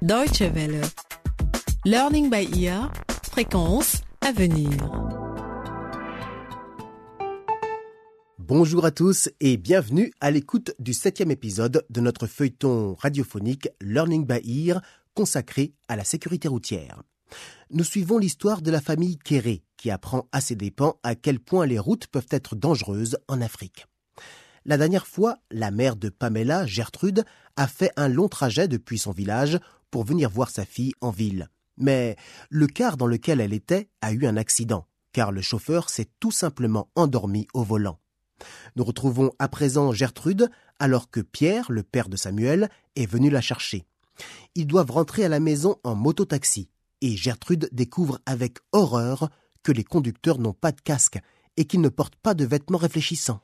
Deutsche Welle. Learning by ear. Fréquence à venir. Bonjour à tous et bienvenue à l'écoute du septième épisode de notre feuilleton radiophonique Learning by Ear consacré à la sécurité routière. Nous suivons l'histoire de la famille Kéré qui apprend à ses dépens à quel point les routes peuvent être dangereuses en Afrique. La dernière fois, la mère de Pamela, Gertrude, a fait un long trajet depuis son village pour venir voir sa fille en ville. Mais le car dans lequel elle était a eu un accident, car le chauffeur s'est tout simplement endormi au volant. Nous retrouvons à présent Gertrude, alors que Pierre, le père de Samuel, est venu la chercher. Ils doivent rentrer à la maison en mototaxi, et Gertrude découvre avec horreur que les conducteurs n'ont pas de casque et qu'ils ne portent pas de vêtements réfléchissants.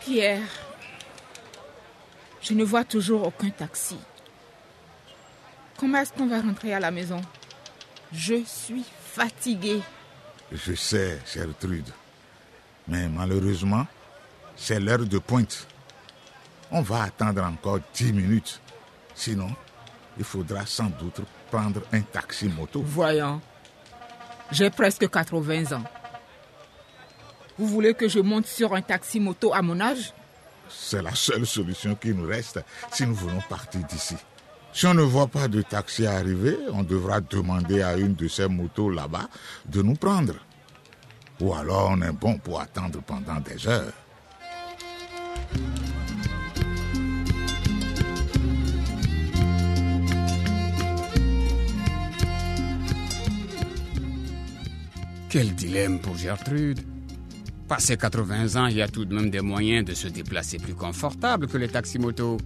Pierre, je ne vois toujours aucun taxi. Comment est-ce qu'on va rentrer à la maison? Je suis fatiguée. Je sais, Gertrude. Mais malheureusement, c'est l'heure de pointe. On va attendre encore dix minutes. Sinon, il faudra sans doute prendre un taxi moto. Voyons, j'ai presque 80 ans. Vous voulez que je monte sur un taxi moto à mon âge? C'est la seule solution qui nous reste si nous voulons partir d'ici. Si on ne voit pas de taxi arriver, on devra demander à une de ces motos là-bas de nous prendre. Ou alors on est bon pour attendre pendant des heures. Quel dilemme pour Gertrude. Passé 80 ans, il y a tout de même des moyens de se déplacer plus confortable que les taxis-motos.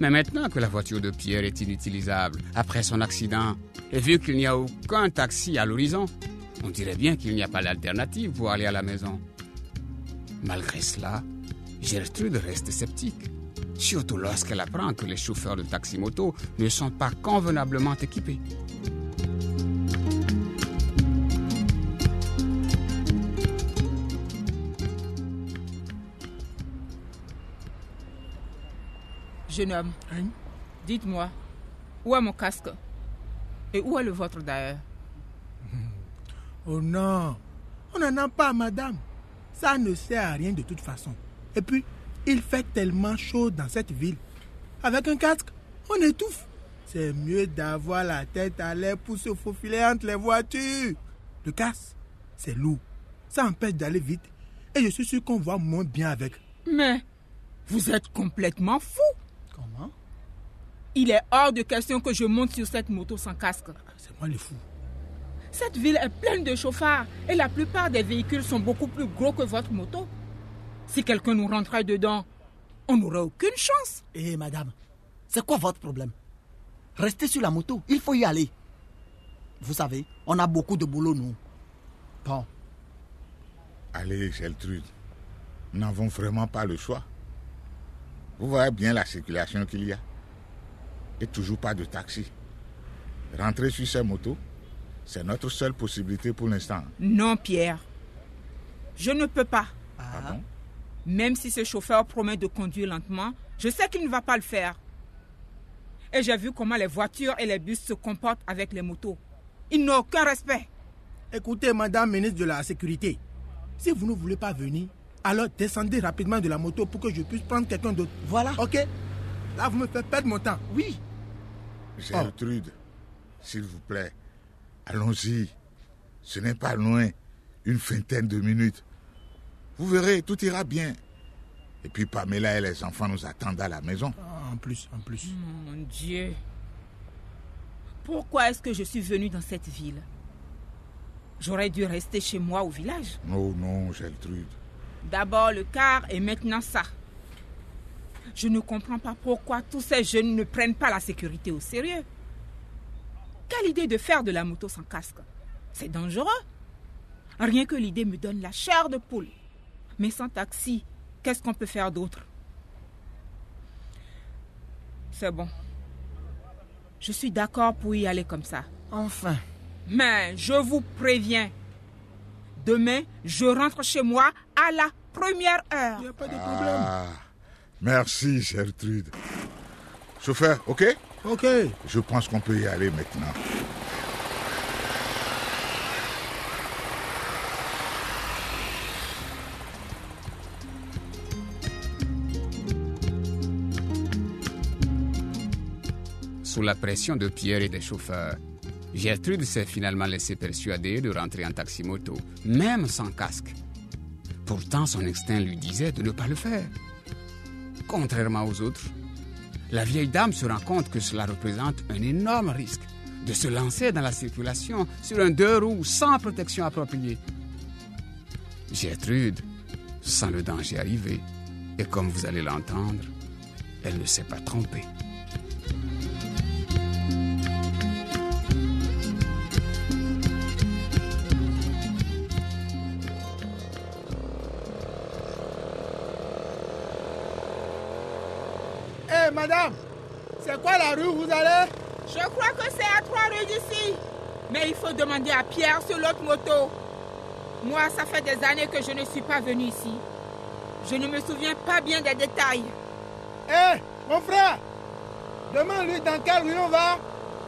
Mais maintenant que la voiture de Pierre est inutilisable, après son accident, et vu qu'il n'y a aucun taxi à l'horizon, on dirait bien qu'il n'y a pas d'alternative pour aller à la maison. Malgré cela, Gertrude reste sceptique, surtout lorsqu'elle apprend que les chauffeurs de taxi-moto ne sont pas convenablement équipés. Jeune homme, dites-moi, où est mon casque? Et où est le vôtre d'ailleurs? Oh non, on n'en a pas, madame. Ça ne sert à rien de toute façon. Et puis, il fait tellement chaud dans cette ville. Avec un casque, on étouffe. C'est mieux d'avoir la tête à l'air pour se faufiler entre les voitures. Le casque, c'est lourd. Ça empêche d'aller vite. Et je suis sûr qu'on voit moins bien avec. Mais vous êtes complètement fou Comment? Il est hors de question que je monte sur cette moto sans casque. C'est moi le fou. Cette ville est pleine de chauffards et la plupart des véhicules sont beaucoup plus gros que votre moto. Si quelqu'un nous rentrait dedans, on n'aurait aucune chance. Eh madame, c'est quoi votre problème? Restez sur la moto, il faut y aller. Vous savez, on a beaucoup de boulot, nous. Bon, Allez, Gertrude, nous n'avons vraiment pas le choix. Vous voyez bien la circulation qu'il y a. Et toujours pas de taxi. Rentrer sur ces motos, c'est notre seule possibilité pour l'instant. Non, Pierre. Je ne peux pas. Ah bon Même si ce chauffeur promet de conduire lentement, je sais qu'il ne va pas le faire. Et j'ai vu comment les voitures et les bus se comportent avec les motos. Ils n'ont aucun respect. Écoutez, madame ministre de la Sécurité, si vous ne voulez pas venir, alors descendez rapidement de la moto pour que je puisse prendre quelqu'un d'autre. voilà. Ok Là, vous me faites perdre mon temps. Oui, Gertrude, s'il vous plaît, allons-y. Ce n'est pas loin, une vingtaine de minutes. Vous verrez, tout ira bien. Et puis Pamela et les enfants nous attendent à la maison. Ah, En plus, en plus. Mon Dieu. Pourquoi est-ce que je suis venue dans cette ville? J'aurais dû rester chez moi au village. Non, non, Gertrude. D'abord le car et maintenant ça. Je ne comprends pas pourquoi tous ces jeunes ne prennent pas la sécurité au sérieux. Quelle idée de faire de la moto sans casque? C'est dangereux. Rien que l'idée me donne la chair de poule. Mais sans taxi, qu'est-ce qu'on peut faire d'autre? C'est bon. Je suis d'accord pour y aller comme ça. enfin. Mais je vous préviens, demain, je rentre chez moi à la première heure. Il n'y a pas de problème. Ah, merci Gertrude. Chauffeur, ok? Ok. Je pense qu'on peut y aller maintenant. Sous la pression de Pierre et des chauffeurs, Gertrude s'est finalement laissée persuader de rentrer en taxi-moto, même sans casque. Pourtant, son instinct lui disait de ne pas le faire. Contrairement aux autres, la vieille dame se rend compte que cela représente un énorme risque de se lancer dans la circulation sur un deux roues sans protection appropriée. Gertrude sent le danger arriver et comme vous allez l'entendre, elle ne s'est pas trompée. Madame, c'est quoi la rue où vous allez? Je crois que c'est à trois rues d'ici. Mais il faut demander à Pierre sur l'autre moto. Moi, ça fait des années que je ne suis pas venu ici. Je ne me souviens pas bien des détails. Hé, mon frère, demande-lui dans quelle rue on va.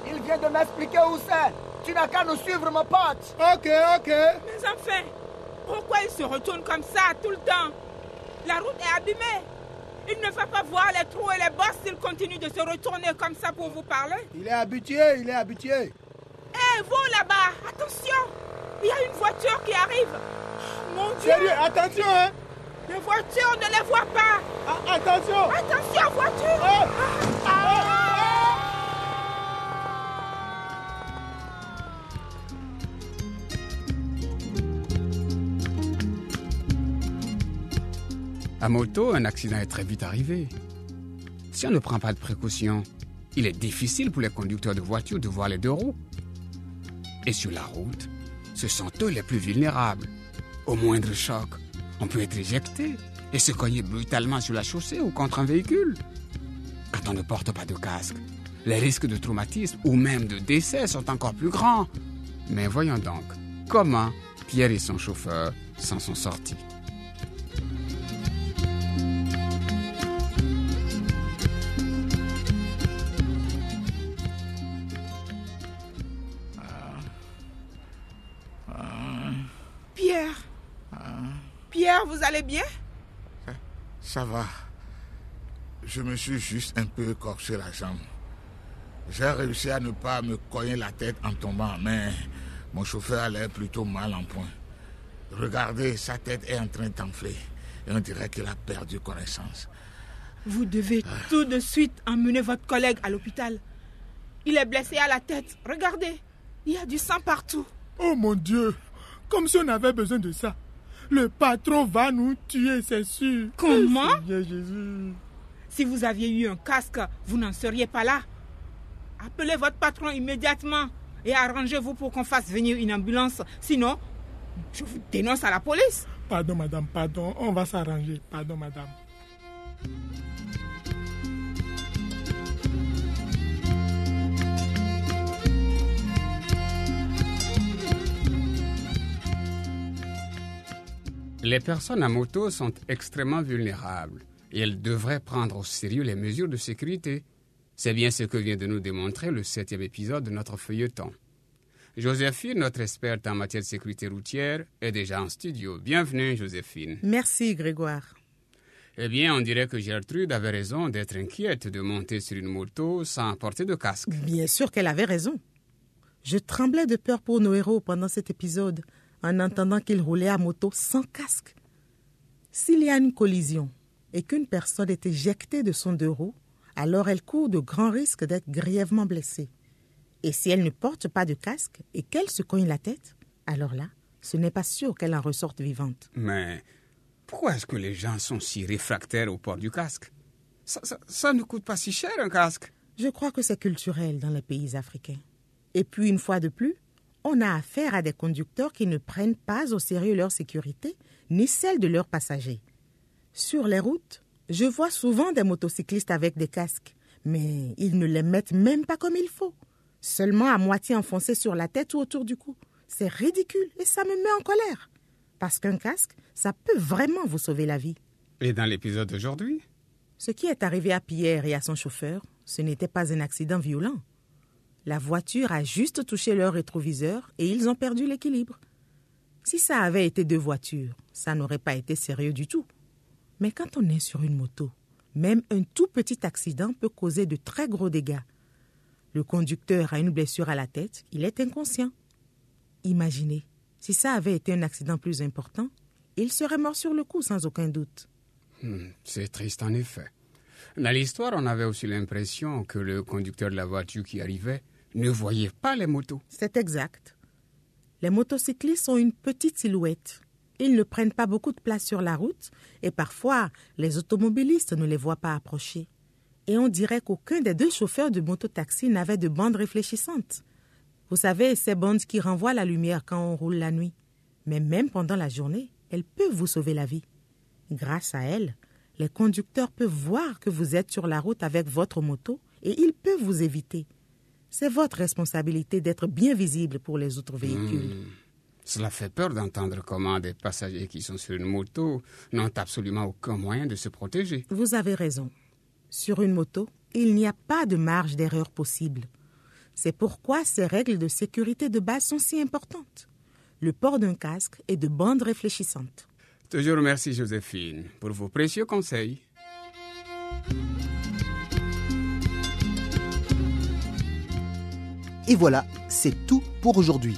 Il vient de m'expliquer où c'est. Tu n'as qu'à nous suivre, mon pote. Ok, ok. Mais enfin, pourquoi il se retourne comme ça tout le temps? La route est abîmée. Il ne va pas voir les trous et les bosses s'il continue de se retourner comme ça pour vous parler. Il est habitué, il est habitué. Hé, vous là-bas, attention Il y a une voiture qui arrive. Oh, mon Dieu Sérieux, attention, hein. Les voitures ne les voient pas Ah, attention. Attention, voiture Oh. À moto, un accident est très vite arrivé. Si on ne prend pas de précautions, il est difficile pour les conducteurs de voitures de voir les deux roues. Et sur la route, ce sont eux les plus vulnérables. Au moindre choc, on peut être éjecté et se cogner brutalement sur la chaussée ou contre un véhicule. Quand on ne porte pas de casque, les risques de traumatisme ou même de décès sont encore plus grands. Mais voyons donc, comment Pierre et son chauffeur s'en sont sortis. Allez bien? Ça va. Je me suis juste un peu écorché la jambe. J'ai réussi à ne pas me cogner la tête en tombant, mais mon chauffeur a l'air plutôt mal en point. Regardez, sa tête est en train d'enfler et on dirait qu'il a perdu connaissance. Vous devez tout de suite emmener votre collègue à l'hôpital. Il est blessé à la tête. Regardez, il y a du sang partout. Oh mon Dieu, comme si on avait besoin de ça. Le patron va nous tuer, c'est sûr. Comment? Seigneur Jésus. Si vous aviez eu un casque, vous n'en seriez pas là. Appelez votre patron immédiatement et arrangez-vous pour qu'on fasse venir une ambulance. Sinon, je vous dénonce à la police. Pardon, madame, pardon. On va s'arranger. Pardon, madame. Les personnes à moto sont extrêmement vulnérables et elles devraient prendre au sérieux les mesures de sécurité. C'est bien ce que vient de nous démontrer le septième épisode de notre feuilleton. Joséphine, notre experte en matière de sécurité routière, est déjà en studio. Bienvenue, Joséphine. Merci, Grégoire. Eh bien, on dirait que Gertrude avait raison d'être inquiète de monter sur une moto sans porter de casque. Bien sûr qu'elle avait raison. Je tremblais de peur pour nos héros pendant cet épisode, en entendant qu'ils roulaient à moto sans casque. S'il y a une collision et qu'une personne est éjectée de son deux roues, alors elle court de grands risques d'être grièvement blessée. Et si elle ne porte pas de casque et qu'elle se cogne la tête, alors là, ce n'est pas sûr qu'elle en ressorte vivante. Mais pourquoi est-ce que les gens sont si réfractaires au port du casque? Ça, ça- ça ne coûte pas si cher un casque. Je crois que c'est culturel dans les pays africains. Et puis, une fois de plus, on a affaire à des conducteurs qui ne prennent pas au sérieux leur sécurité ni celle de leurs passagers. Sur les routes, je vois souvent des motocyclistes avec des casques, mais ils ne les mettent même pas comme il faut, seulement à moitié enfoncés sur la tête ou autour du cou. C'est ridicule et ça me met en colère. Parce qu'un casque, ça peut vraiment vous sauver la vie. Et dans l'épisode d'aujourd'hui? Ce qui est arrivé à Pierre et à son chauffeur, ce n'était pas un accident violent. La voiture a juste touché leur rétroviseur et ils ont perdu l'équilibre. Si ça avait été deux voitures, ça n'aurait pas été sérieux du tout. Mais quand on est sur une moto, même un tout petit accident peut causer de très gros dégâts. Le conducteur a une blessure à la tête, il est inconscient. Imaginez, si ça avait été un accident plus important, il serait mort sur le coup sans aucun doute. Hmm, C'est triste en effet. Dans l'histoire, on avait aussi l'impression que le conducteur de la voiture qui arrivait ne voyait pas les motos. C'est exact. Les motocyclistes ont une petite silhouette. Ils ne prennent pas beaucoup de place sur la route et parfois les automobilistes ne les voient pas approcher. Et on dirait qu'aucun des deux chauffeurs de mototaxi n'avait de bande réfléchissante. Vous savez, ces bandes qui renvoient la lumière quand on roule la nuit. Mais même pendant la journée, elles peuvent vous sauver la vie. Grâce à elles, les conducteurs peuvent voir que vous êtes sur la route avec votre moto et ils peuvent vous éviter. C'est votre responsabilité d'être bien visible pour les autres véhicules. Cela fait peur d'entendre comment des passagers qui sont sur une moto n'ont absolument aucun moyen de se protéger. Vous avez raison. Sur une moto, il n'y a pas de marge d'erreur possible. C'est pourquoi ces règles de sécurité de base sont si importantes. Le port d'un casque et de bandes réfléchissantes. Toujours merci Joséphine pour vos précieux conseils. Et voilà, c'est tout pour aujourd'hui.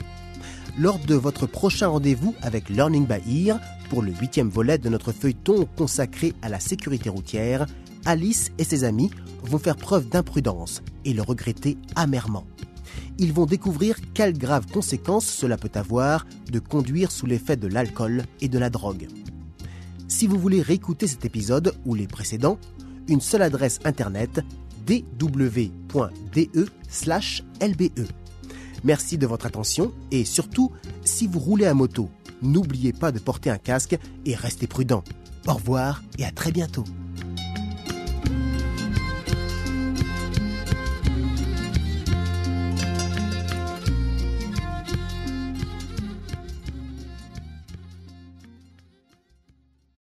Lors de votre prochain rendez-vous avec Learning by Ear, pour le huitième volet de notre feuilleton consacré à la sécurité routière, Alice et ses amis vont faire preuve d'imprudence et le regretter amèrement. Ils vont découvrir quelles graves conséquences cela peut avoir de conduire sous l'effet de l'alcool et de la drogue. Si vous voulez réécouter cet épisode ou les précédents, une seule adresse internet dw.de/lbe. Merci de votre attention et surtout, si vous roulez à moto, n'oubliez pas de porter un casque et restez prudent. Au revoir et à très bientôt.